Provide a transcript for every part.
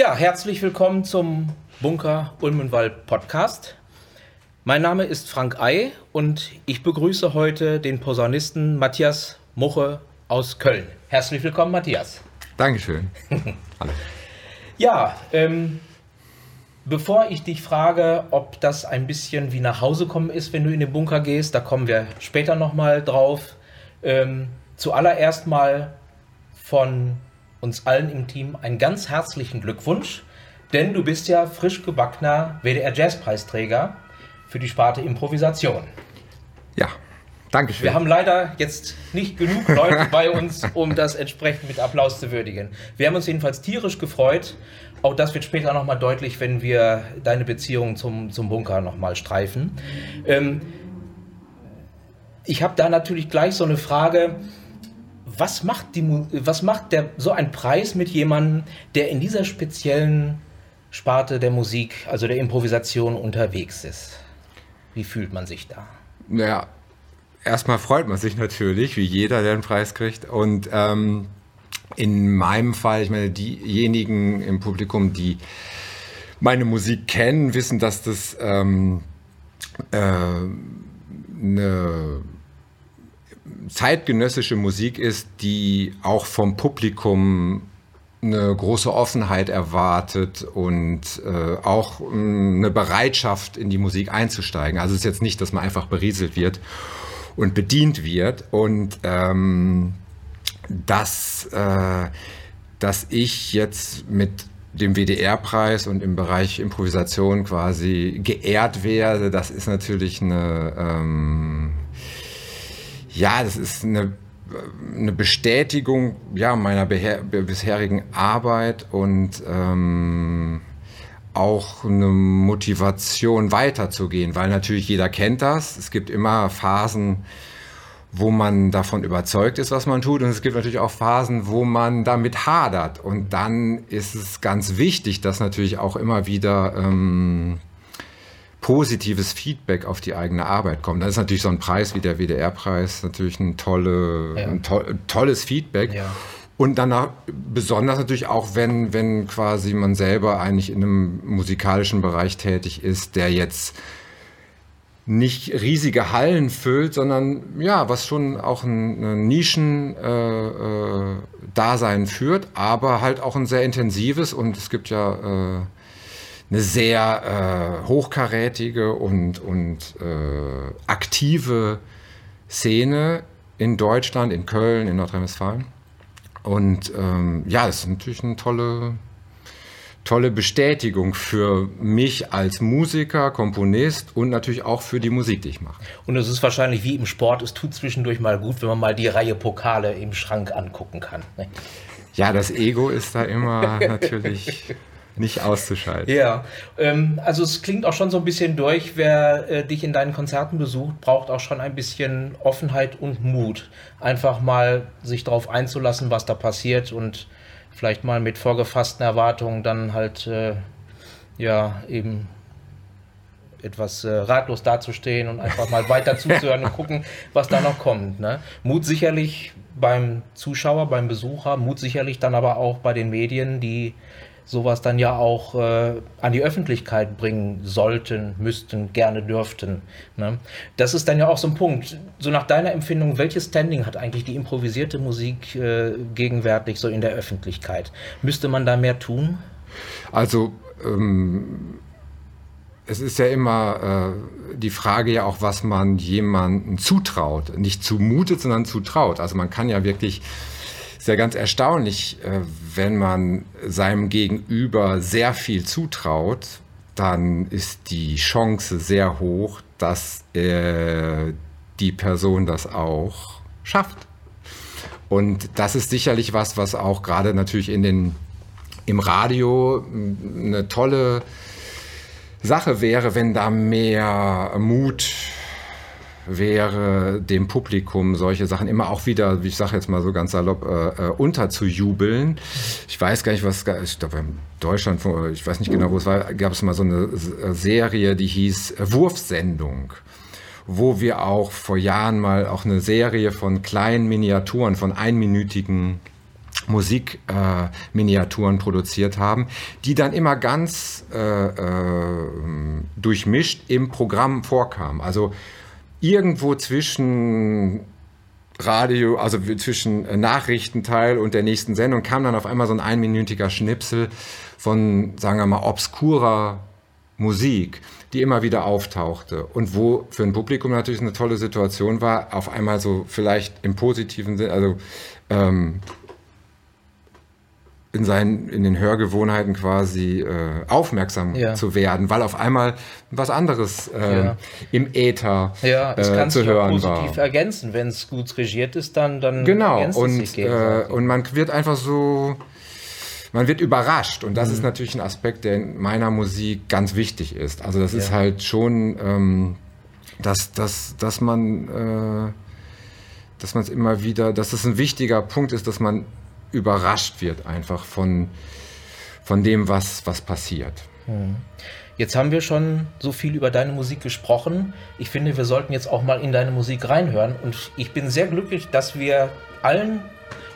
Ja, herzlich willkommen zum Bunker Ulmenwald Podcast. Mein Name ist Frank Ei und ich begrüße heute den Posaunisten Matthias Muche aus Köln. Herzlich willkommen, Matthias. Dankeschön. Hallo. Ja, ähm, bevor ich dich frage, ob das ein bisschen wie nach Hause kommen ist, wenn du in den Bunker gehst, da kommen wir später nochmal drauf. Ähm, zuallererst mal von uns allen im Team einen ganz herzlichen Glückwunsch, denn du bist ja frisch gebackener WDR Jazzpreisträger für die Sparte Improvisation. Ja, danke schön. Wir haben leider jetzt nicht genug Leute bei uns, um das entsprechend mit Applaus zu würdigen. Wir haben uns jedenfalls tierisch gefreut. Auch das wird später nochmal deutlich, wenn wir deine Beziehung zum, zum Bunker nochmal streifen. Ähm, ich habe da natürlich gleich so eine Frage. Was macht, die, was macht der, so ein Preis mit jemandem, der in dieser speziellen Sparte der Musik, also der Improvisation unterwegs ist? Wie fühlt man sich da? Naja, erstmal freut man sich natürlich, wie jeder, der einen Preis kriegt. Und ähm, in meinem Fall, ich meine, diejenigen im Publikum, die meine Musik kennen, wissen, dass das ähm, äh, eine zeitgenössische Musik ist, die auch vom Publikum eine große Offenheit erwartet und äh, auch mm, eine Bereitschaft in die Musik einzusteigen. Also es ist jetzt nicht, dass man einfach berieselt wird und bedient wird und ähm, dass, äh, dass ich jetzt mit dem WDR-Preis und im Bereich Improvisation quasi geehrt werde, das ist natürlich eine, ähm, ja, das ist eine eine Bestätigung ja, meiner bisherigen Arbeit und ähm, auch eine Motivation weiterzugehen, weil natürlich jeder kennt das. Es gibt immer Phasen, wo man davon überzeugt ist, was man tut. Und es gibt natürlich auch Phasen, wo man damit hadert. Und dann ist es ganz wichtig, dass natürlich auch immer wieder ähm, positives Feedback auf die eigene Arbeit kommt. Das ist natürlich so ein Preis wie der WDR-Preis natürlich ein, tolle, ja. ein to tolles Feedback. Ja. Und danach besonders natürlich auch, wenn, wenn quasi man selber eigentlich in einem musikalischen Bereich tätig ist, der jetzt nicht riesige Hallen füllt, sondern ja, was schon auch ein, ein Nischen-Dasein äh, äh, führt, aber halt auch ein sehr intensives und es gibt ja äh, eine sehr äh, hochkarätige und, und äh, aktive Szene in Deutschland, in Köln, in Nordrhein-Westfalen. Und ähm, ja, das ist natürlich eine tolle, tolle Bestätigung für mich als Musiker, Komponist und natürlich auch für die Musik, die ich mache. Und es ist wahrscheinlich wie im Sport, es tut zwischendurch mal gut, wenn man mal die Reihe Pokale im Schrank angucken kann. Ne? Ja, das Ego ist da immer natürlich nicht auszuschalten. Ja, ähm, also es klingt auch schon so ein bisschen durch, wer äh, dich in deinen Konzerten besucht, braucht auch schon ein bisschen Offenheit und Mut. Einfach mal sich darauf einzulassen, was da passiert und vielleicht mal mit vorgefassten Erwartungen dann halt, äh, ja, eben etwas äh, ratlos dazustehen und einfach mal weiter zuzuhören und gucken, was da noch kommt. Ne? Mut sicherlich beim Zuschauer, beim Besucher, Mut sicherlich dann aber auch bei den Medien, die sowas dann ja auch äh, an die Öffentlichkeit bringen sollten, müssten, gerne dürften. Ne? Das ist dann ja auch so ein Punkt. So nach deiner Empfindung, welches Standing hat eigentlich die improvisierte Musik äh, gegenwärtig so in der Öffentlichkeit? Müsste man da mehr tun? Also ähm, es ist ja immer äh, die Frage ja auch, was man jemandem zutraut. Nicht zumutet, sondern zutraut. Also man kann ja wirklich ist ja ganz erstaunlich, äh, wenn man seinem Gegenüber sehr viel zutraut, dann ist die Chance sehr hoch, dass äh, die Person das auch schafft. Und das ist sicherlich was, was auch gerade natürlich in den, im Radio eine tolle Sache wäre, wenn da mehr Mut wäre, dem Publikum solche Sachen immer auch wieder, wie ich sage jetzt mal so ganz salopp, äh, äh, unterzujubeln. Ich weiß gar nicht, was, ich glaube in Deutschland, ich weiß nicht genau, wo es war, gab es mal so eine Serie, die hieß Wurfsendung wo wir auch vor Jahren mal auch eine Serie von kleinen Miniaturen, von einminütigen Musikminiaturen äh, produziert haben, die dann immer ganz äh, äh, durchmischt im Programm vorkamen. Also irgendwo zwischen Radio, also zwischen Nachrichtenteil und der nächsten Sendung kam dann auf einmal so ein einminütiger Schnipsel von, sagen wir mal, obskurer Musik, die immer wieder auftauchte und wo für ein Publikum natürlich eine tolle Situation war, auf einmal so vielleicht im positiven Sinne, also ähm, in seinen in den Hörgewohnheiten quasi äh, aufmerksam ja. zu werden, weil auf einmal was anderes äh, ja. im Äther ja, es äh, zu hören positiv war. positiv ergänzen, wenn es gut regiert ist, dann dann genau ergänzt und es sich äh, und man wird einfach so man wird überrascht und das mhm. ist natürlich ein Aspekt, der in meiner Musik ganz wichtig ist. Also das ja. ist halt schon, ähm, dass, dass, dass man äh, dass man es immer wieder, dass es ein wichtiger Punkt ist, dass man überrascht wird einfach von, von dem, was, was passiert. Mhm. Jetzt haben wir schon so viel über deine Musik gesprochen. Ich finde, wir sollten jetzt auch mal in deine Musik reinhören. Und ich bin sehr glücklich, dass wir allen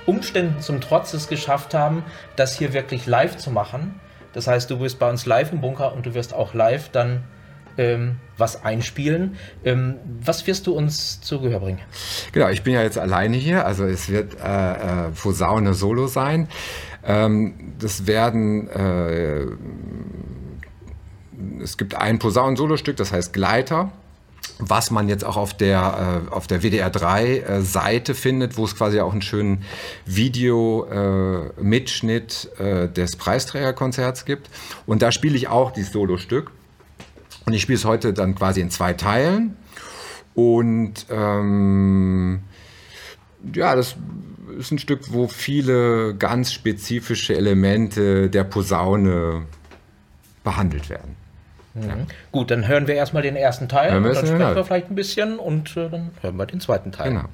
Umständen zum Trotz es geschafft haben, das hier wirklich live zu machen. Das heißt, du bist bei uns live im Bunker und du wirst auch live dann ähm, was einspielen. Ähm, was wirst du uns zu Gehör bringen? Genau, ich bin ja jetzt alleine hier, also es wird äh, äh, Posaune Solo sein. Ähm, das werden äh, es gibt ein Posaunen-Solo-Stück, das heißt Gleiter was man jetzt auch auf der, äh, auf der WDR 3 äh, findet, wo es quasi auch einen schönen Video-Mitschnitt äh, des Preisträgerkonzerts gibt. Und da spiele ich auch dieses Solostück. Und ich spiele es heute dann quasi in zwei Teilen. Und ähm, ja, das ist ein Stück, wo viele ganz spezifische Elemente der Posaune behandelt werden. Mhm. Ja. Gut, dann hören wir erstmal den ersten Teil hören dann sprechen wir vielleicht ein bisschen und äh, dann hören wir den zweiten Teil. Genau.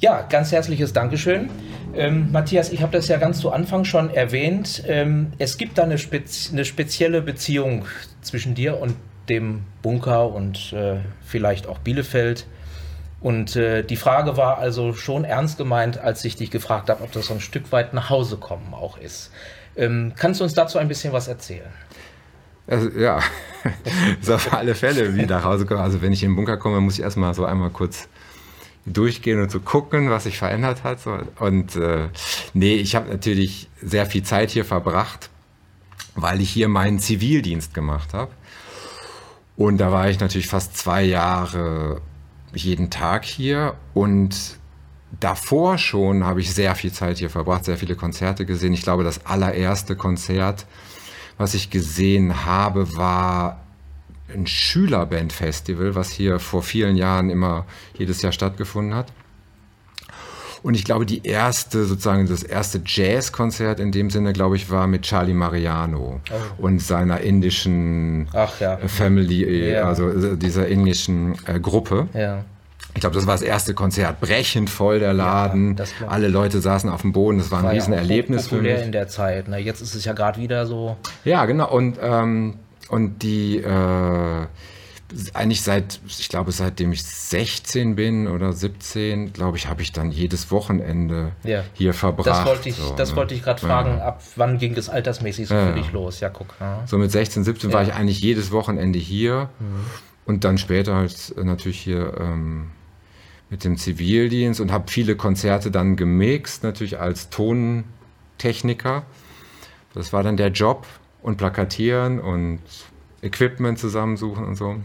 Ja, ganz herzliches Dankeschön. Ähm, Matthias, ich habe das ja ganz zu Anfang schon erwähnt. Ähm, es gibt da eine, spez eine, spezielle Beziehung zwischen dir und dem Bunker und äh, vielleicht auch Bielefeld. Und äh, die Frage war also schon ernst gemeint, als ich dich gefragt habe, ob das so ein Stück weit nach Hause kommen auch ist. Ähm, kannst du uns dazu ein bisschen was erzählen? Also, ja, so auf alle Fälle, wie nach Hause kommen. Also wenn ich in den Bunker komme, muss ich erstmal so einmal kurz durchgehen und zu gucken, was sich verändert hat. Und äh, nee, ich habe natürlich sehr viel Zeit hier verbracht, weil ich hier meinen Zivildienst gemacht habe. Und da war ich natürlich fast zwei Jahre jeden Tag hier und davor schon habe ich sehr viel Zeit hier verbracht, sehr viele Konzerte gesehen. Ich glaube, das allererste Konzert, was ich gesehen habe, war ein Schülerbandfestival, was hier vor vielen Jahren immer jedes Jahr stattgefunden hat. Und ich glaube, die erste, sozusagen das erste Jazzkonzert in dem Sinne, glaube ich, war mit Charlie Mariano oh. und seiner indischen ja. Family, ja. also äh, dieser indischen äh, Gruppe. Ja. Ich glaube, das war das erste Konzert, brechend voll der Laden. Ja, Alle Leute saßen auf dem Boden. Das war ein war Riesenerlebnis für mich. in der Zeit. Ne? Jetzt ist es ja gerade wieder so. Ja, genau. Und ähm, und die äh, eigentlich seit, ich glaube, seitdem ich 16 bin oder 17, glaube ich, habe ich dann jedes Wochenende ja. hier verbracht. Das wollte ich, so, ne? wollte ich gerade fragen, ja. ab wann ging es altersmäßig so ja. für dich los? Ja, guck. So mit 16, 17 war ich eigentlich jedes Wochenende hier mhm. und dann später halt äh, natürlich hier ähm, mit dem Zivildienst und habe viele Konzerte dann gemixt, natürlich als Tontechniker. Das war dann der Job und plakatieren und Equipment zusammensuchen und so.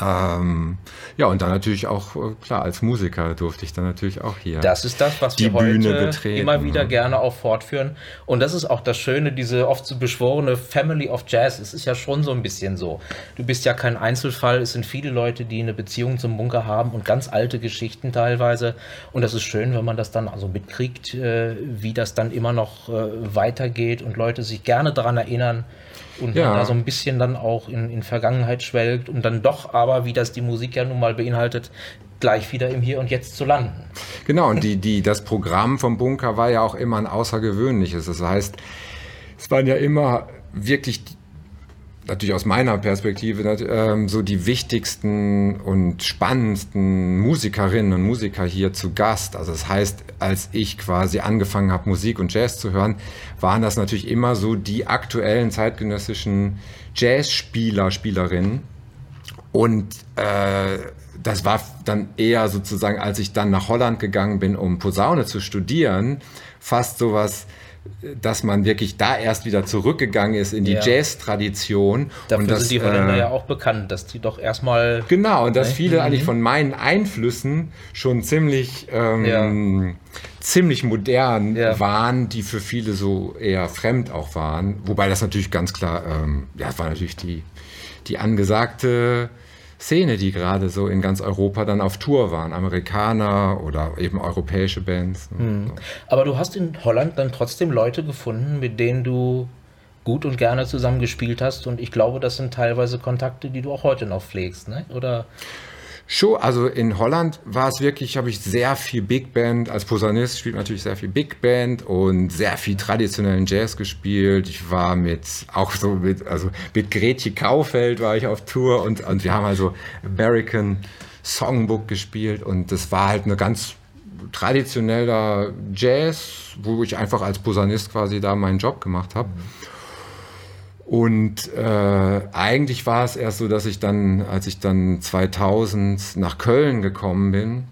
Ähm, ja, und dann natürlich auch, äh, klar, als Musiker durfte ich dann natürlich auch hier. Das ist das, was wir Bühne heute betreten. immer wieder gerne auch fortführen. Und das ist auch das Schöne, diese oft so beschworene Family of Jazz. Es ist ja schon so ein bisschen so. Du bist ja kein Einzelfall. Es sind viele Leute, die eine Beziehung zum Bunker haben und ganz alte Geschichten teilweise. Und das ist schön, wenn man das dann also mitkriegt, äh, wie das dann immer noch äh, weitergeht und Leute sich gerne daran erinnern, und ja. da so ein bisschen dann auch in, in Vergangenheit schwelgt, um dann doch aber, wie das die Musik ja nun mal beinhaltet, gleich wieder im Hier und Jetzt zu landen. Genau, und die, die, das Programm vom Bunker war ja auch immer ein außergewöhnliches. Das heißt, es waren ja immer wirklich natürlich aus meiner Perspektive ähm, so die wichtigsten und spannendsten Musikerinnen und Musiker hier zu Gast. Also das heißt, als ich quasi angefangen habe, Musik und Jazz zu hören, waren das natürlich immer so die aktuellen zeitgenössischen Jazzspieler, Spielerinnen. Und äh, das war dann eher sozusagen, als ich dann nach Holland gegangen bin, um Posaune zu studieren, fast sowas dass man wirklich da erst wieder zurückgegangen ist in die ja. Jazz-Tradition. Dafür und das, sind die Holländer äh, ja auch bekannt, dass die doch erstmal. Genau, und dass ne? viele mhm. eigentlich von meinen Einflüssen schon ziemlich, ähm, ja. ziemlich modern ja. waren, die für viele so eher fremd auch waren. Wobei das natürlich ganz klar, ähm, ja, war natürlich die, die angesagte Szene, die gerade so in ganz Europa dann auf Tour waren. Amerikaner oder eben europäische Bands. Mhm. Aber du hast in Holland dann trotzdem Leute gefunden, mit denen du gut und gerne zusammen gespielt hast. Und ich glaube, das sind teilweise Kontakte, die du auch heute noch pflegst, ne? oder? Show, also in Holland war es wirklich, habe ich sehr viel Big Band, als Posaunist spielt natürlich sehr viel Big Band und sehr viel traditionellen Jazz gespielt. Ich war mit, auch so mit, also mit Gretje Kaufeld war ich auf Tour und, und wir haben also American Songbook gespielt und das war halt eine ganz traditioneller Jazz, wo ich einfach als Posaunist quasi da meinen Job gemacht habe. Und äh, eigentlich war es erst so, dass ich dann, als ich dann 2000 nach Köln gekommen bin,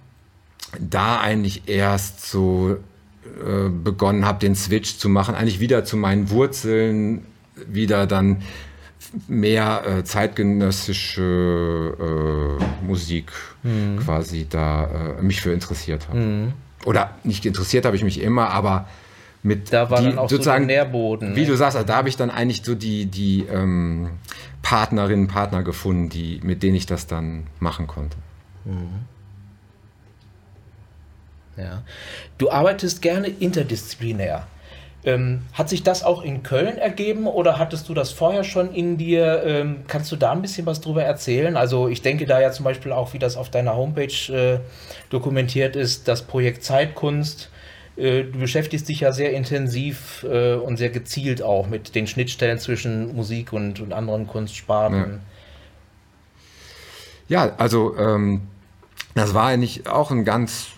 da eigentlich erst so äh, begonnen habe, den Switch zu machen, eigentlich wieder zu meinen Wurzeln, wieder dann mehr äh, zeitgenössische äh, Musik mhm. quasi da äh, mich für interessiert habe. Mhm. Oder nicht interessiert habe ich mich immer, aber mit da war die, dann auch sozusagen so Nährboden. Wie ne? du sagst, also da habe ich dann eigentlich so die, die ähm, Partnerinnen, Partner gefunden, die, mit denen ich das dann machen konnte. Mhm. Ja. Du arbeitest gerne interdisziplinär. Ähm, hat sich das auch in Köln ergeben oder hattest du das vorher schon in dir? Ähm, kannst du da ein bisschen was drüber erzählen? Also ich denke da ja zum Beispiel auch, wie das auf deiner Homepage äh, dokumentiert ist, das Projekt Zeitkunst du beschäftigst dich ja sehr intensiv äh, und sehr gezielt auch mit den Schnittstellen zwischen Musik und, und anderen Kunstsparten. Ja, ja also ähm, das war eigentlich auch ein ganz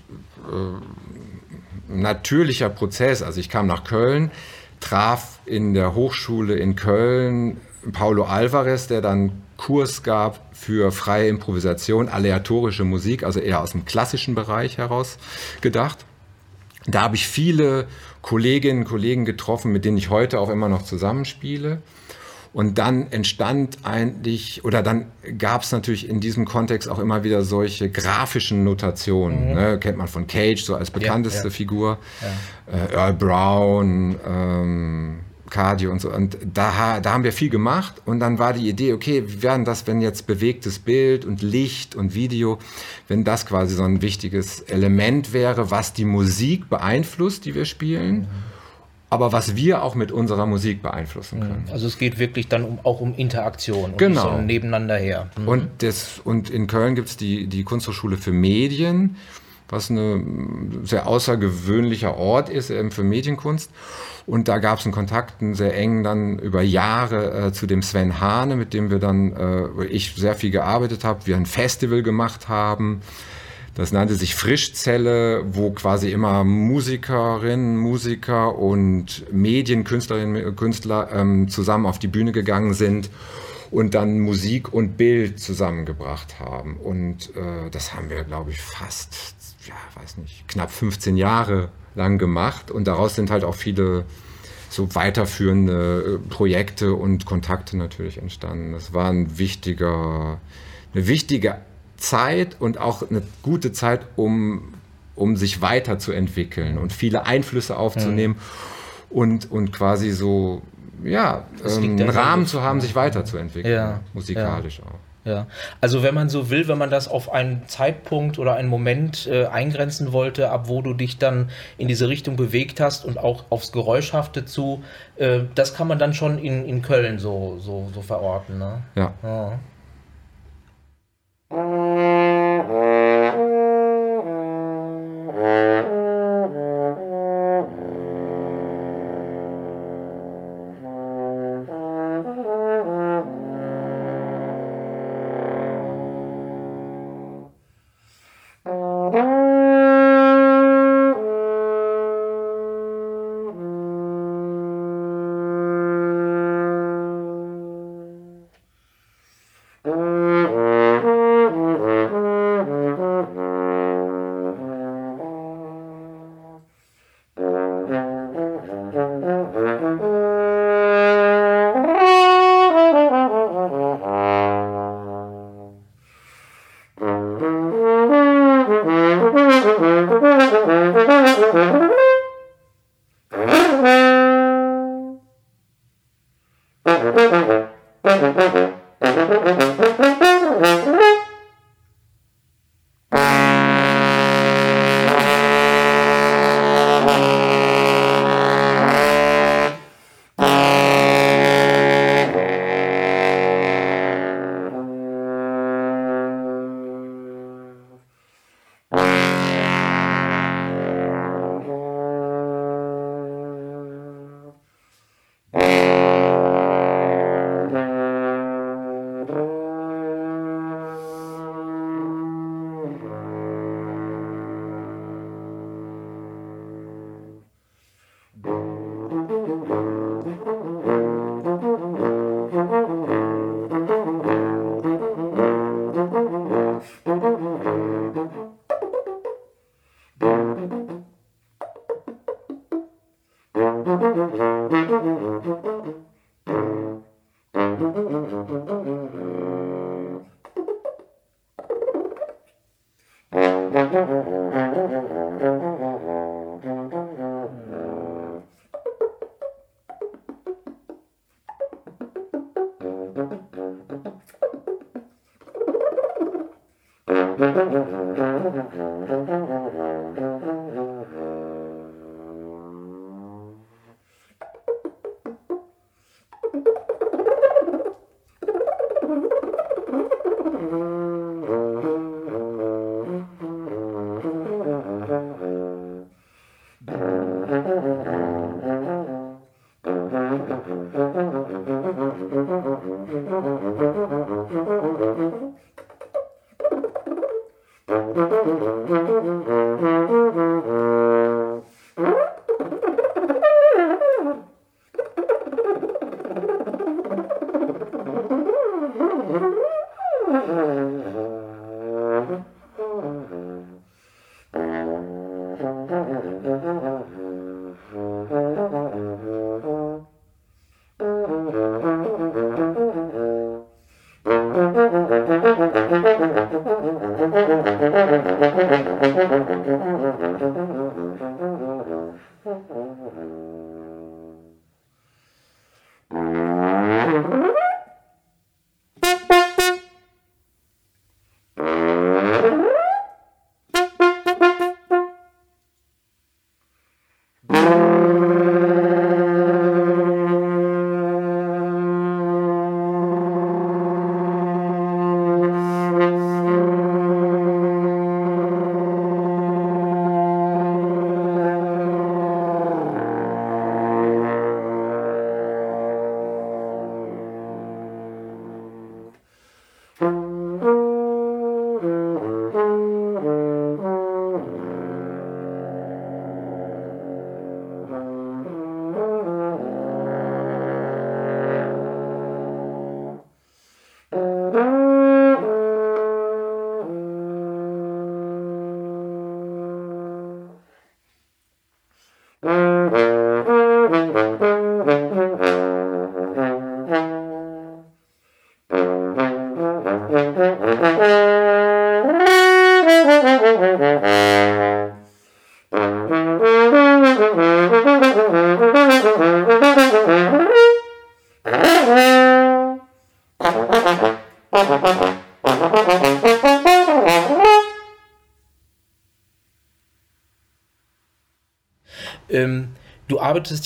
äh, natürlicher Prozess. Also ich kam nach Köln, traf in der Hochschule in Köln Paulo Alvarez, der dann Kurs gab für freie Improvisation, aleatorische Musik, also eher aus dem klassischen Bereich heraus gedacht. Da habe ich viele Kolleginnen und Kollegen getroffen, mit denen ich heute auch immer noch zusammenspiele. Und dann entstand eigentlich, oder dann gab es natürlich in diesem Kontext auch immer wieder solche grafischen Notationen. Mhm. Ne? Kennt man von Cage so als bekannteste ja, ja. Figur. Ja. Äh, Earl Brown, ähm, Cardio und so. Und da, da haben wir viel gemacht und dann war die Idee, okay, wie werden das, wenn jetzt bewegtes Bild und Licht und Video, wenn das quasi so ein wichtiges Element wäre, was die Musik beeinflusst, die wir spielen. Mhm. Aber was wir auch mit unserer Musik beeinflussen können. Also es geht wirklich dann um, auch um Interaktion und genau. so nebeneinander her. Mhm. Und, das, und in Köln gibt es die, die Kunsthochschule für Medien was ein sehr außergewöhnlicher Ort ist eben für Medienkunst. Und da gab es einen Kontakt, einen sehr engen dann über Jahre äh, zu dem Sven Hane, mit dem wir dann, äh, ich sehr viel gearbeitet habe, wir ein Festival gemacht haben. Das nannte sich Frischzelle, wo quasi immer Musikerinnen, Musiker und Medienkünstlerinnen, Künstler ähm, zusammen auf die Bühne gegangen sind und dann Musik und Bild zusammengebracht haben. Und äh, das haben wir, glaube ich, fast ja, weiß nicht, knapp 15 Jahre lang gemacht und daraus sind halt auch viele so weiterführende äh, Projekte und Kontakte natürlich entstanden. Das war ein wichtiger, eine wichtige Zeit und auch eine gute Zeit, um, um sich weiterzuentwickeln und viele Einflüsse aufzunehmen mhm. und, und quasi so, ja, ähm, einen Rahmen zu haben, sich weiterzuentwickeln, ja. musikalisch ja. auch. Ja, also wenn man so will, wenn man das auf einen Zeitpunkt oder einen Moment äh, eingrenzen wollte, ab wo du dich dann in diese Richtung bewegt hast und auch aufs Geräuschhafte zu, äh, das kann man dann schon in, in Köln so, so, so verorten. Ne? Ja. ja. Oh. Mm-hmm.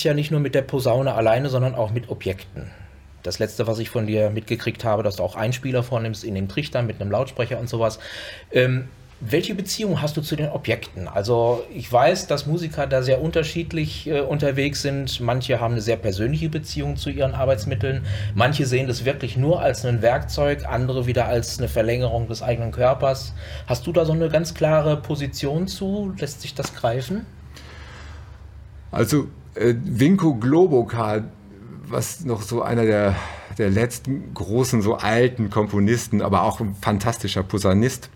Ja nicht nur mit der Posaune alleine, sondern auch mit Objekten. Das letzte, was ich von dir mitgekriegt habe, dass du auch Einspieler vornimmst in den Trichtern mit einem Lautsprecher und sowas. Ähm, welche Beziehung hast du zu den Objekten? Also ich weiß, dass Musiker da sehr unterschiedlich äh, unterwegs sind. Manche haben eine sehr persönliche Beziehung zu ihren Arbeitsmitteln. Manche sehen das wirklich nur als ein Werkzeug, andere wieder als eine Verlängerung des eigenen Körpers. Hast du da so eine ganz klare Position zu? Lässt sich das greifen? Also äh, Vinko Globokal, was noch so einer der, der letzten großen, so alten Komponisten, aber auch ein fantastischer Posaunist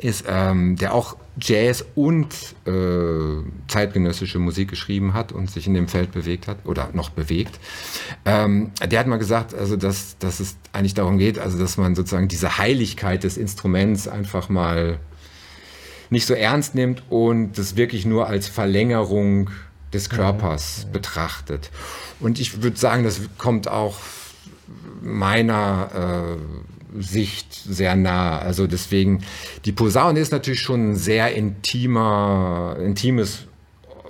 ist, ähm, der auch Jazz und äh, zeitgenössische Musik geschrieben hat und sich in dem Feld bewegt hat oder noch bewegt. Ähm, der hat mal gesagt, also dass, dass es eigentlich darum geht, also dass man sozusagen diese Heiligkeit des Instruments einfach mal nicht so ernst nimmt und das wirklich nur als Verlängerung des Körpers mhm. betrachtet. Und ich würde sagen, das kommt auch meiner äh, Sicht sehr nah. Also deswegen, die Posaune ist natürlich schon ein sehr intimer, intimes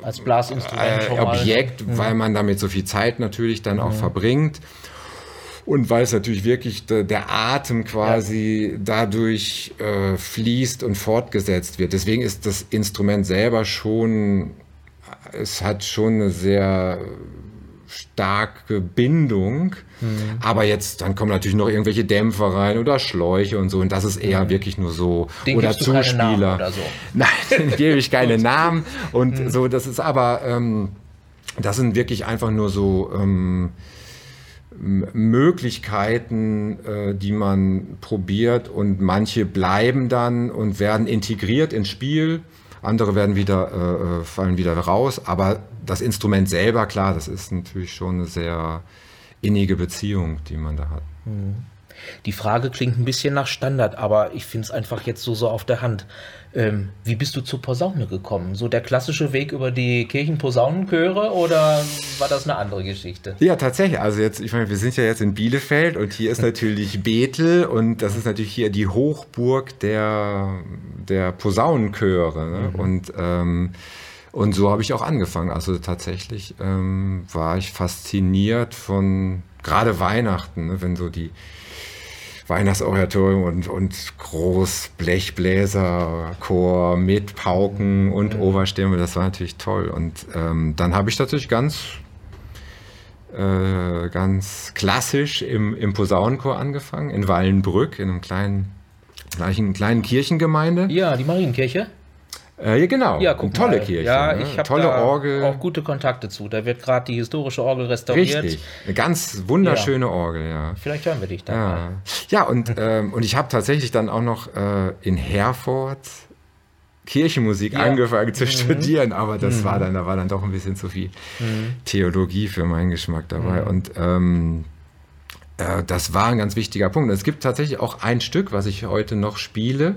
als Blasinstrument äh, Objekt, mhm. weil man damit so viel Zeit natürlich dann mhm. auch verbringt. Und weil es natürlich wirklich de, der Atem quasi ja. dadurch äh, fließt und fortgesetzt wird. Deswegen ist das Instrument selber schon es hat schon eine sehr starke Bindung. Mhm. Aber jetzt, dann kommen natürlich noch irgendwelche Dämpfer rein oder Schläuche und so. Und das ist eher mhm. wirklich nur so. Den oder Zuspieler. Oder so. Nein, den gebe ich keine Namen. Und mhm. so, das ist aber, ähm, das sind wirklich einfach nur so ähm, Möglichkeiten, äh, die man probiert. Und manche bleiben dann und werden integriert ins Spiel. Andere werden wieder, äh, äh, fallen wieder raus. Aber das Instrument selber, klar, das ist natürlich schon eine sehr innige Beziehung, die man da hat. Mhm. Die Frage klingt ein bisschen nach Standard, aber ich finde es einfach jetzt so, so auf der Hand. Ähm, wie bist du zur Posaune gekommen? So der klassische Weg über die Kirchenposaunenchöre oder war das eine andere Geschichte? Ja, tatsächlich. Also jetzt, ich meine, wir sind ja jetzt in Bielefeld und hier ist natürlich Bethel und das ist natürlich hier die Hochburg der, der Posaunenchöre. Ne? Mhm. Und ähm, und so habe ich auch angefangen. Also tatsächlich ähm, war ich fasziniert von gerade Weihnachten, ne, wenn so die Weihnachtsoratorium und, und Großblechbläserchor mit Pauken und mhm. Oberstimme, das war natürlich toll. Und ähm, dann habe ich natürlich ganz, äh, ganz klassisch im, im Posaunenchor angefangen, in Wallenbrück, in einem kleinen, gleichen, kleinen Kirchengemeinde. Ja, die Marienkirche. Äh, ja, genau. Ja, guck tolle mal. Kirche. Ja, ne? ich habe tolle Orgel. auch gute Kontakte zu. Da wird gerade die historische Orgel restauriert. Richtig. Eine ganz wunderschöne ja. Orgel, ja. Vielleicht hören wir dich da. Ja, ja und, ähm, und ich habe tatsächlich dann auch noch äh, in Herford Kirchenmusik ja. angefangen zu mhm. studieren, aber das mhm. war dann, da war dann doch ein bisschen zu viel mhm. Theologie für meinen Geschmack dabei. Mhm. Und ähm, äh, das war ein ganz wichtiger Punkt. Es gibt tatsächlich auch ein Stück, was ich heute noch spiele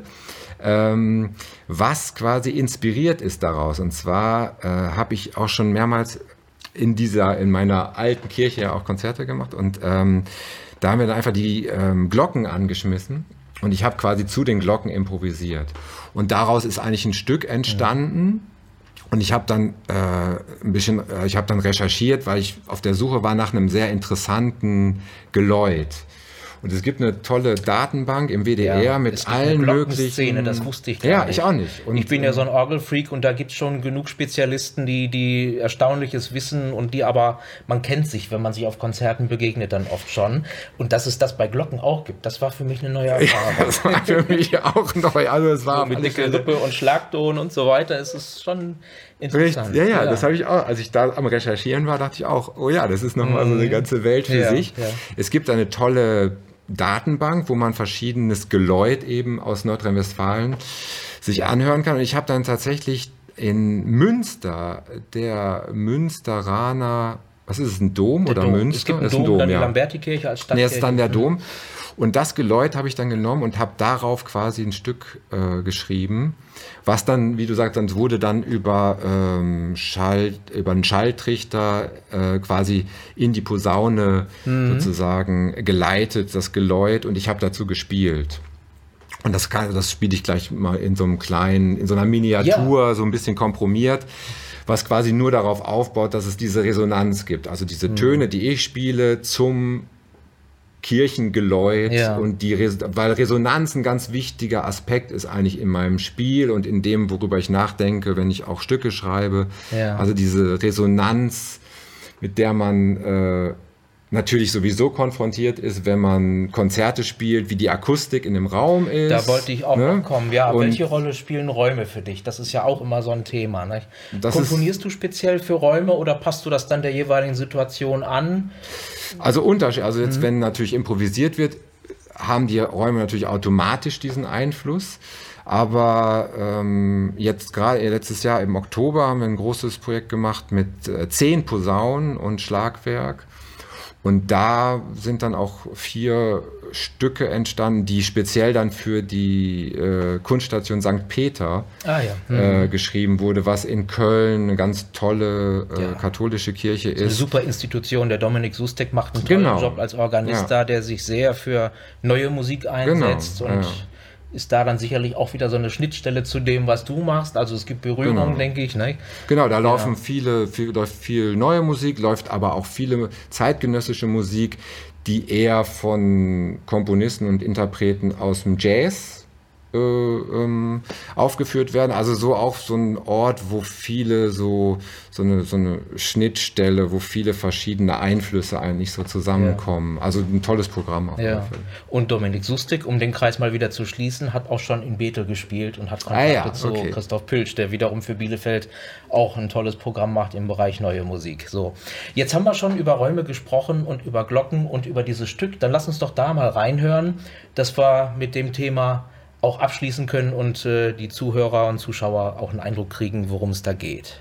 ähm, was quasi inspiriert ist daraus. Und zwar äh, habe ich auch schon mehrmals in dieser, in meiner alten Kirche ja auch Konzerte gemacht und ähm, da haben wir dann einfach die ähm, Glocken angeschmissen und ich habe quasi zu den Glocken improvisiert. Und daraus ist eigentlich ein Stück entstanden. Und ich habe dann äh, ein bisschen, äh, ich habe dann recherchiert, weil ich auf der Suche war nach einem sehr interessanten Geläut. Und es gibt eine tolle Datenbank im WDR ja, mit allen möglichen. Szene, das wusste ich gar Ja, nicht. ich auch nicht. Und ich bin ja so ein Orgelfreak und da gibt es schon genug Spezialisten, die, die Erstaunliches wissen und die aber, man kennt sich, wenn man sich auf Konzerten begegnet, dann oft schon. Und dass es das bei Glocken auch gibt, das war für mich eine neue Erfahrung. Ja, das war für mich auch neu. Also es war so mit dicke Lippe und Schlagton und so weiter. Es ist schon interessant. Richtig. Ja, ja, ja, das habe ich auch. Als ich da am Recherchieren war, dachte ich auch, oh ja, das ist nochmal mhm. so eine mhm. ganze Welt für sich. Es gibt eine tolle Datenbank, wo man verschiedenes Geläut eben aus Nordrhein-Westfalen sich anhören kann. Und ich habe dann tatsächlich in Münster, der Münsteraner, was ist es, ein Dom der oder Dom. Münster? Es gibt einen Dom, ein Dom, dann ja. die Lamberti-Kirche als Stadtkirche. Nee, ist dann der Dom. Und das Geläut habe ich dann genommen und habe darauf quasi ein Stück äh, geschrieben, was dann, wie du sagst, dann wurde dann über ähm, Schall, über einen Schalltrichter äh, quasi in die Posaune mhm. sozusagen geleitet, das Geläut, und ich habe dazu gespielt. Und das, kann, das spiele ich gleich mal in so einem kleinen, in so einer Miniatur, ja. so ein bisschen komprimiert was quasi nur darauf aufbaut, dass es diese Resonanz gibt. Also diese mhm. Töne, die ich spiele, zum Kirchengeläut ja. und die, Res weil Resonanz ein ganz wichtiger Aspekt ist eigentlich in meinem Spiel und in dem, worüber ich nachdenke, wenn ich auch Stücke schreibe. Ja. Also diese Resonanz, mit der man äh, natürlich sowieso konfrontiert ist, wenn man Konzerte spielt, wie die Akustik in dem Raum ist. Da wollte ich auch ne? kommen. Ja, und welche Rolle spielen Räume für dich? Das ist ja auch immer so ein Thema. Ne? Komponierst du speziell für Räume oder passt du das dann der jeweiligen Situation an? Also Unterschied. Also jetzt, mhm. wenn natürlich improvisiert wird, haben die Räume natürlich automatisch diesen Einfluss. Aber ähm, jetzt gerade letztes Jahr im Oktober haben wir ein großes Projekt gemacht mit äh, zehn Posaunen und Schlagwerk. Und da sind dann auch vier Stücke entstanden, die speziell dann für die äh, Kunststation St. Peter ah, ja. mhm. äh, geschrieben wurde, was in Köln eine ganz tolle äh, ja. katholische Kirche ist. Eine super Institution. Der Dominik Sustek macht einen tollen genau. Job als Organist ja. da, der sich sehr für neue Musik einsetzt genau. und ist da dann sicherlich auch wieder so eine Schnittstelle zu dem, was du machst. Also es gibt Berührung, genau. denke ich. Ne? Genau, da laufen ja. viele, viel, läuft viel neue Musik, läuft aber auch viele zeitgenössische Musik, die eher von Komponisten und Interpreten aus dem Jazz äh, ähm, aufgeführt werden. Also so auch so ein Ort, wo viele so, so eine, so eine Schnittstelle, wo viele verschiedene Einflüsse eigentlich so zusammenkommen. Ja. Also ein tolles Programm auf ja. Und Dominik Sustik, um den Kreis mal wieder zu schließen, hat auch schon in Bethel gespielt und hat Kontakte ah, ja. zu okay. Christoph Pilsch, der wiederum für Bielefeld auch ein tolles Programm macht im Bereich neue Musik. So, jetzt haben wir schon über Räume gesprochen und über Glocken und über dieses Stück. Dann lass uns doch da mal reinhören. Das war mit dem Thema auch abschließen können und äh, die Zuhörer und Zuschauer auch einen Eindruck kriegen, worum es da geht.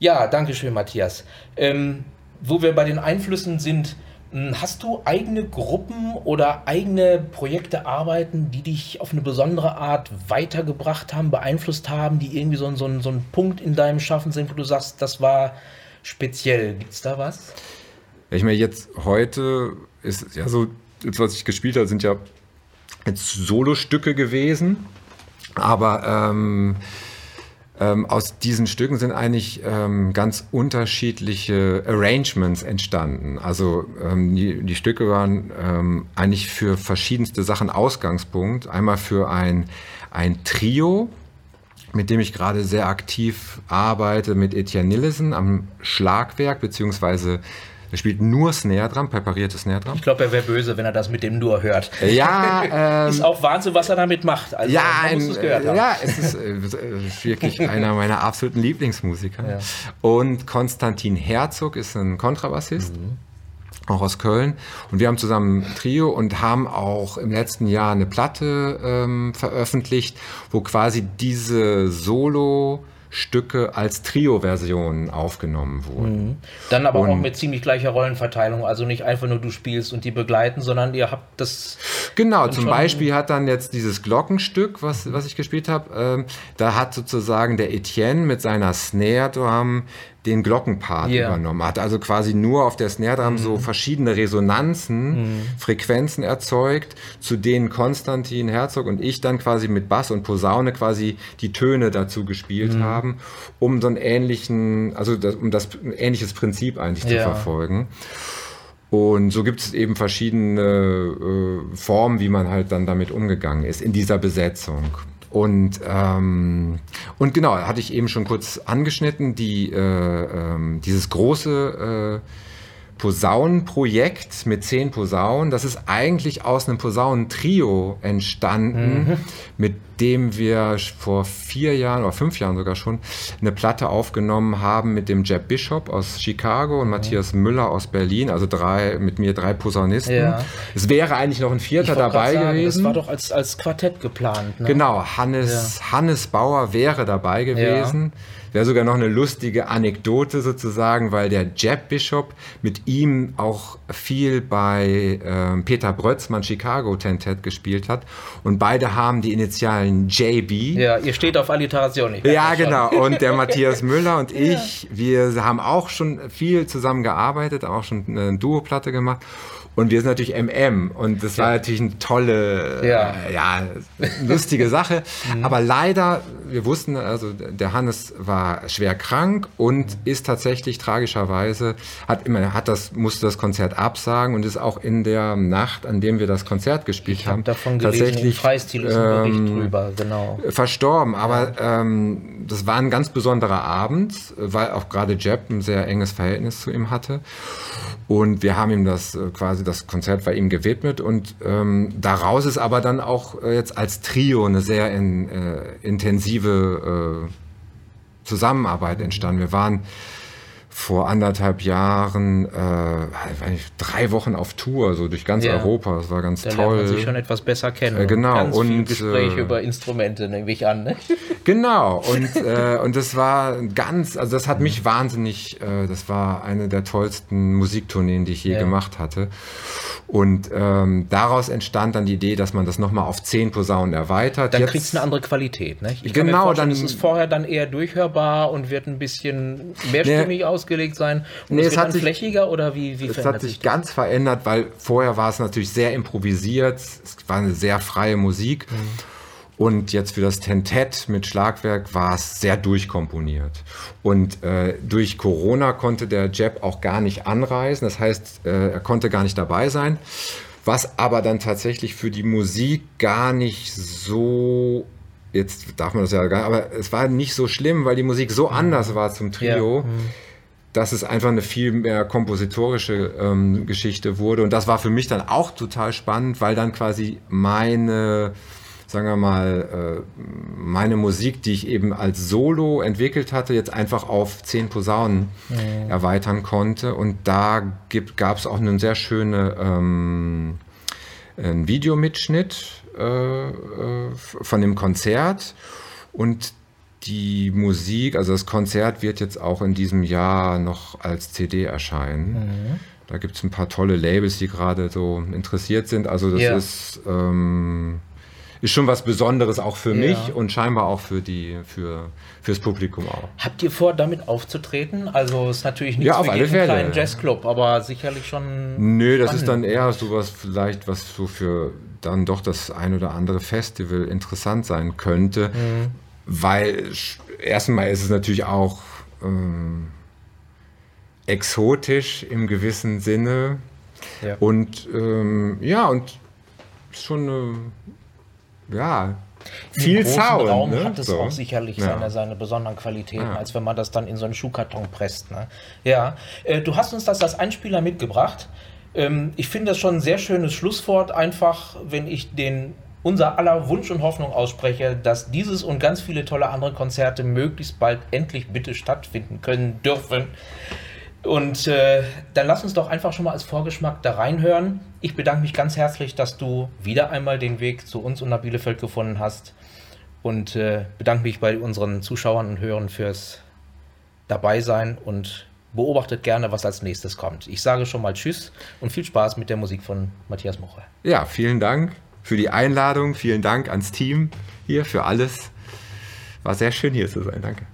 Ja, danke schön, Matthias. Ähm, wo wir bei den Einflüssen sind, hm, hast du eigene Gruppen oder eigene Projekte, Arbeiten, die dich auf eine besondere Art weitergebracht haben, beeinflusst haben, die irgendwie so, so, so ein Punkt in deinem Schaffen sind, wo du sagst, das war speziell? Gibt es da was? Ich meine, jetzt heute ist ja so, das, was ich gespielt habe, sind ja jetzt Solostücke gewesen, aber ähm, ähm, aus diesen Stücken sind eigentlich ähm, ganz unterschiedliche Arrangements entstanden. Also ähm, die, die, Stücke waren ähm, eigentlich für verschiedenste Sachen Ausgangspunkt. Einmal für ein, ein Trio, mit dem ich gerade sehr aktiv arbeite, mit Etienne Nillesen am Schlagwerk, beziehungsweise er spielt nur Snare Drum, präparierte Snare Drum. Ich glaube, er wäre böse, wenn er das mit dem nur hört. Ja, ähm, ist auch Wahnsinn, was er damit macht. Also, ja, ein, es ja, es ist äh, wirklich einer meiner absoluten Lieblingsmusiker. Ja. Und Konstantin Herzog ist ein Kontrabassist. Mhm auch aus Köln. Und wir haben zusammen ein Trio und haben auch im letzten Jahr eine Platte ähm, veröffentlicht, wo quasi diese Solo- Stücke als Trio-Version aufgenommen wurden. Mhm. Dann aber und auch mit ziemlich gleicher Rollenverteilung, also nicht einfach nur du spielst und die begleiten, sondern ihr habt das. Genau, zum Beispiel hat dann jetzt dieses Glockenstück, was, was ich gespielt habe, ähm, da hat sozusagen der Etienne mit seiner Snare Drum den Glockenpart Ja. übernommen. Hat also quasi nur auf der Snare Drum so verschiedene Resonanzen, Frequenzen erzeugt, zu denen Konstantin Herzog und ich dann quasi mit Bass und Posaune quasi die Töne dazu gespielt haben, um so einen ähnlichen, also das, um das ähnliches Prinzip eigentlich zu Ja. verfolgen. Und so gibt es eben verschiedene äh, Formen, wie man halt dann damit umgegangen ist in dieser Besetzung. Und, ähm, und genau, hatte ich eben schon kurz angeschnitten, die, äh, ähm, dieses große äh, Posaunenprojekt mit zehn Posaunen, das ist eigentlich aus einem Posaunentrio entstanden, mit dem wir vor vier Jahren oder fünf Jahren sogar schon eine Platte aufgenommen haben mit dem Jeb Bishop aus Chicago und Matthias Müller aus Berlin, also drei, mit mir drei Posaunisten. Ja. Es wäre eigentlich noch ein vierter dabei sagen, gewesen. Das war doch als, als Quartett geplant. Ne? Genau, Hannes, Hannes Bauer wäre dabei gewesen. Wäre sogar noch eine lustige Anekdote sozusagen, weil der Jeb Bishop mit ihm auch viel bei ähm, Peter Brötzmann Chicago Tentet gespielt hat. Und beide haben die Initialen JB. Ja, ihr steht auf Alliteration. Ja, genau. Und der Matthias Müller und ich, wir haben auch schon viel zusammen gearbeitet, auch schon eine Duoplatte gemacht. Und wir sind natürlich MM. Und das war natürlich eine tolle, Ja. äh, ja, lustige Sache. Aber leider, wir wussten, also der Hannes war schwer krank und ist tatsächlich tragischerweise, hat immer, hat das, musste das Konzert absagen und ist auch in der Nacht, an dem wir das Konzert gespielt Ich haben, habe davon gelesen, tatsächlich Freistil ist ein Bericht ähm, drüber, genau. verstorben. Aber ähm, das war ein ganz besonderer Abend, weil auch gerade Jeb ein sehr enges Verhältnis zu ihm hatte. Und wir haben ihm das äh, quasi, das Konzert war ihm gewidmet. Und ähm, daraus ist aber dann auch äh, jetzt als Trio eine sehr in, äh, intensive äh, Zusammenarbeit entstanden. Wir waren vor anderthalb Jahren, äh, drei Wochen auf Tour, so durch ganz Ja. Europa. Das war ganz Da toll. man sich schon etwas besser kennen. Äh, genau, Ganz viel und, Gespräche äh, über Instrumente, nehme ich an. Ne? Genau, und, äh, und das war ganz, also das hat mich wahnsinnig, äh, das war eine der tollsten Musiktourneen, die ich je Ja. gemacht hatte. Und ähm, daraus entstand dann die Idee, dass man das nochmal auf zehn Posaunen erweitert. Dann kriegst du eine andere Qualität. Ne? Ich Genau, dann- es ist vorher dann eher durchhörbar und wird ein bisschen mehrstimmig ausgelegt sein. Und Nee, es hat sich- flächiger oder wie, wie Es hat sich sich ganz verändert, weil vorher war es natürlich sehr improvisiert, es war eine sehr freie Musik. Mhm. Und jetzt für das Tentett mit Schlagwerk war es sehr durchkomponiert. Und äh, durch Corona konnte der Jeb auch gar nicht anreisen. Das heißt, äh, er konnte gar nicht dabei sein. Was aber dann tatsächlich für die Musik gar nicht so, jetzt darf man das ja gar aber es war nicht so schlimm, weil die Musik so anders war zum Trio Ja. Dass es einfach eine viel mehr kompositorische ähm, Geschichte wurde. Und das war für mich dann auch total spannend, weil dann quasi meine, sagen wir mal, äh, meine Musik, die ich eben als Solo entwickelt hatte, jetzt einfach auf zehn Posaunen erweitern konnte. Und da gab es auch einen sehr schönen ähm, einen Videomitschnitt äh, äh, von dem Konzert. Und die Musik, also das Konzert wird jetzt auch in diesem Jahr noch als CD erscheinen. Da gibt es ein paar tolle Labels, die gerade so interessiert sind. Also das Ja. ist, ähm, ist schon was Besonderes auch für Ja. mich und scheinbar auch für die, für, fürs Publikum auch. Habt ihr vor, damit aufzutreten? Also es ist natürlich nicht Ja, auf für alle jeden Fälle. kleinen Jazzclub, aber sicherlich schon. Nö, das ist dann spannend. eher sowas vielleicht, was so für dann doch das ein oder andere Festival interessant sein könnte. Mhm. Weil erstmal ist es natürlich auch ähm, exotisch im gewissen Sinne. Ja. Und ähm, ja, und schon eine, ja, viel Sound. Raum ne? hat es So. auch sicherlich Ja. seine, seine besonderen Qualitäten, Ja. als wenn man das dann in so einen Schuhkarton presst. Ne? Ja, äh, du hast uns das als Einspieler mitgebracht. Ähm, ich finde das schon ein sehr schönes Schlusswort, einfach, wenn ich den unser aller Wunsch und Hoffnung ausspreche, dass dieses und ganz viele tolle andere Konzerte möglichst bald endlich bitte stattfinden können dürfen. Und äh, dann lass uns doch einfach schon mal als Vorgeschmack da reinhören. Ich bedanke mich ganz herzlich, dass du wieder einmal den Weg zu uns und nach Bielefeld gefunden hast. Und äh, bedanke mich bei unseren Zuschauern und Hörern fürs Dabeisein und beobachtet gerne, was als nächstes kommt. Ich sage schon mal Tschüss und viel Spaß mit der Musik von Matthias Mocher. Ja, vielen Dank für die Einladung. Vielen Dank ans Team hier für alles. War sehr schön hier zu sein. Danke.